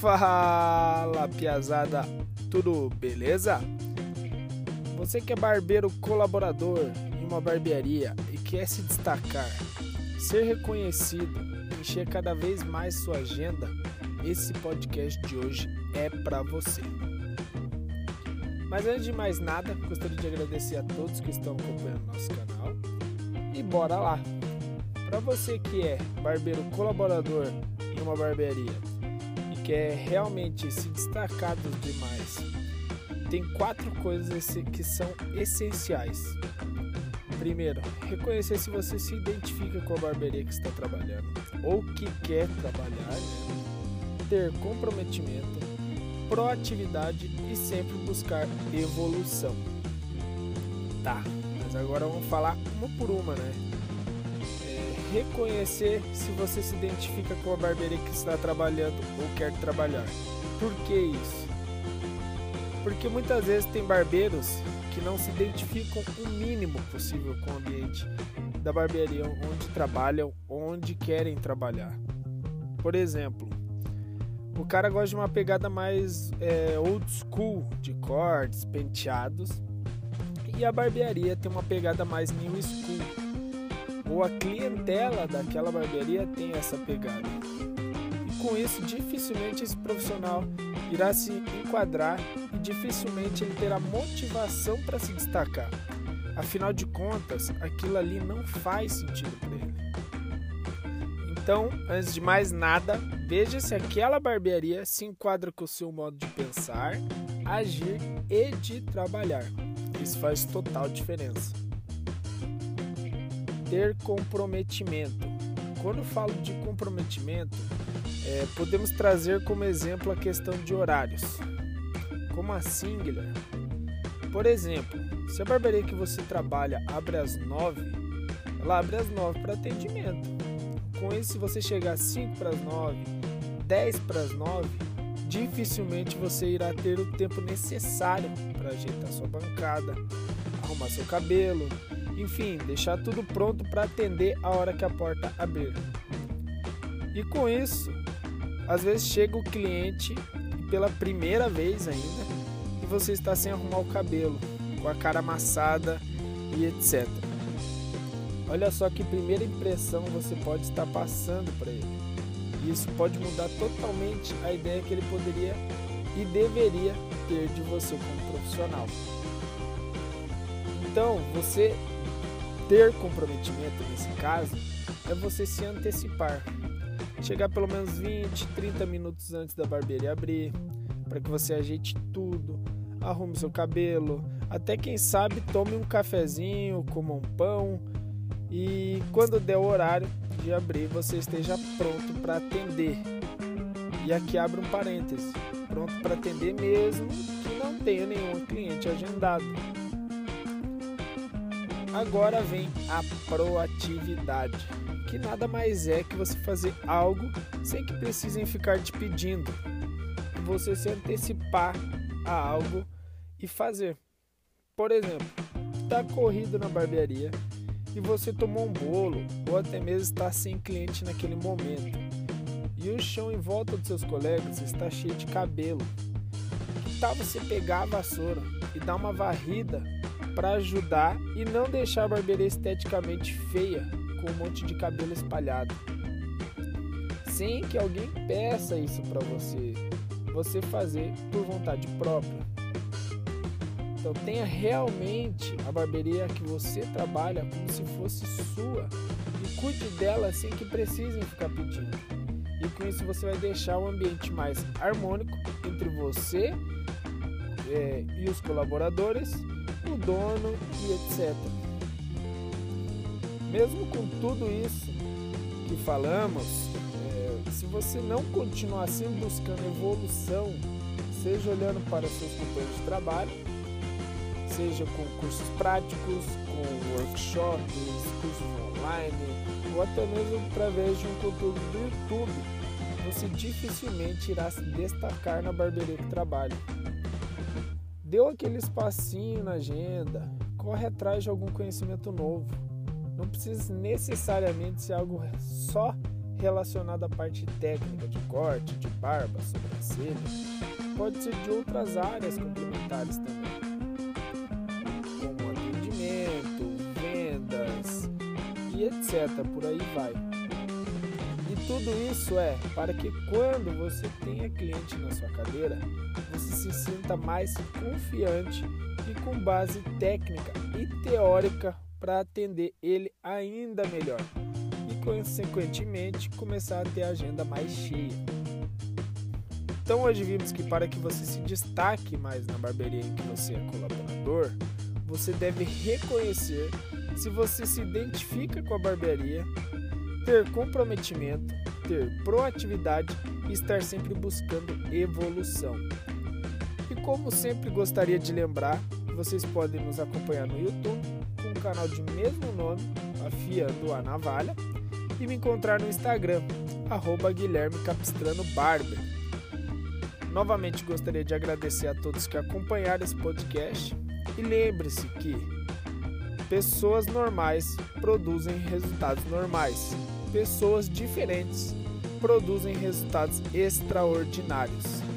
Fala, piazada, tudo beleza? Você que é barbeiro colaborador em uma barbearia e quer se destacar, ser reconhecido, encher cada vez mais sua agenda, esse podcast de hoje é para você. Mas antes de mais nada, gostaria de agradecer a todos que estão acompanhando nosso canal e bora lá! Para você que é barbeiro colaborador em uma barbearia quer realmente se destacar dos demais, tem quatro coisas que são essenciais. Primeiro, reconhecer se você se identifica com a barbearia que está trabalhando ou que quer trabalhar, ter comprometimento, proatividade e sempre buscar evolução. Tá, mas agora vamos falar uma por uma, né? Reconhecer se você se identifica com a barbearia que está trabalhando ou quer trabalhar. Por que isso? Porque muitas vezes tem barbeiros que não se identificam o mínimo possível com o ambiente da barbearia onde trabalham, onde querem trabalhar. Por exemplo, o cara gosta de uma pegada mais é, old school, de cortes, penteados, e a barbearia tem uma pegada mais new school, ou a clientela daquela barbearia tem essa pegada. E com isso, dificilmente esse profissional irá se enquadrar e dificilmente ele terá motivação para se destacar. Afinal de contas, aquilo ali não faz sentido para ele. Então, antes de mais nada, veja se aquela barbearia se enquadra com o seu modo de pensar, agir e de trabalhar. Isso faz total diferença ter comprometimento. Quando falo de comprometimento, é, podemos trazer como exemplo a questão de horários. Como assim, Guilherme? Por exemplo, se a barbearia que você trabalha abre às 9, ela abre às 9 para atendimento. Com isso, se você chegar às 5 para as 9, 10 para as 9, dificilmente você irá ter o tempo necessário para ajeitar sua bancada, arrumar seu cabelo, enfim, deixar tudo pronto para atender a hora que a porta abrir. E com isso, às vezes chega o cliente pela primeira vez ainda e você está sem arrumar o cabelo, com a cara amassada e etc. Olha só que primeira impressão você pode estar passando para ele. E isso pode mudar totalmente a ideia que ele poderia e deveria ter de você como profissional. Então, você ter comprometimento nesse caso é você se antecipar. Chegar pelo menos 20, 30 minutos antes da barbearia abrir, para que você ajeite tudo, arrume seu cabelo, até quem sabe tome um cafezinho, coma um pão e quando der o horário de abrir você esteja pronto para atender. E aqui abre um parêntese, pronto para atender mesmo que não tenha nenhum cliente agendado. Agora vem a proatividade, que nada mais é que você fazer algo sem que precisem ficar te pedindo. Você se antecipar a algo e fazer. Por exemplo, está corrido na barbearia e você tomou um bolo ou até mesmo está sem cliente naquele momento. E o chão em volta dos seus colegas está cheio de cabelo. Que tal você pegar a vassoura e dar uma varrida para ajudar e não deixar a barbearia esteticamente feia com um monte de cabelo espalhado. Sem que alguém peça isso para você, você fazer por vontade própria. Então tenha realmente a barbearia que você trabalha como se fosse sua e cuide dela sem que precisem ficar pedindo. E com isso você vai deixar o ambiente mais harmônico entre você é, e os colaboradores o dono e etc. Mesmo com tudo isso que falamos, é, se você não continuar assim buscando evolução, seja olhando para seus companheiros de trabalho, seja com cursos práticos, com workshops, cursos online, ou até mesmo através de um conteúdo do YouTube, você dificilmente irá se destacar na barbearia que trabalha. Deu aquele espacinho na agenda, corre atrás de algum conhecimento novo. Não precisa necessariamente ser algo só relacionado à parte técnica de corte, de barba, sobrancelha. Pode ser de outras áreas complementares também, como atendimento, vendas e etc. Por aí vai. E tudo isso é para que quando você tenha cliente na sua cadeira, você se sinta mais confiante e com base técnica e teórica para atender ele ainda melhor consequentemente começar a ter a agenda mais cheia. Então hoje vimos que para que você se destaque mais na barbearia em que você é colaborador, você deve reconhecer se você se identifica com a barbearia, ter comprometimento, ter proatividade e estar sempre buscando evolução. E como sempre gostaria de lembrar, vocês podem nos acompanhar no YouTube com o canal de mesmo nome, a FIA do A Navalha, e me encontrar no Instagram, arroba Guilherme Capistrano Barber. Novamente gostaria de agradecer a todos que acompanharam esse podcast e lembre-se que pessoas normais produzem resultados normais, pessoas diferentes produzem resultados extraordinários.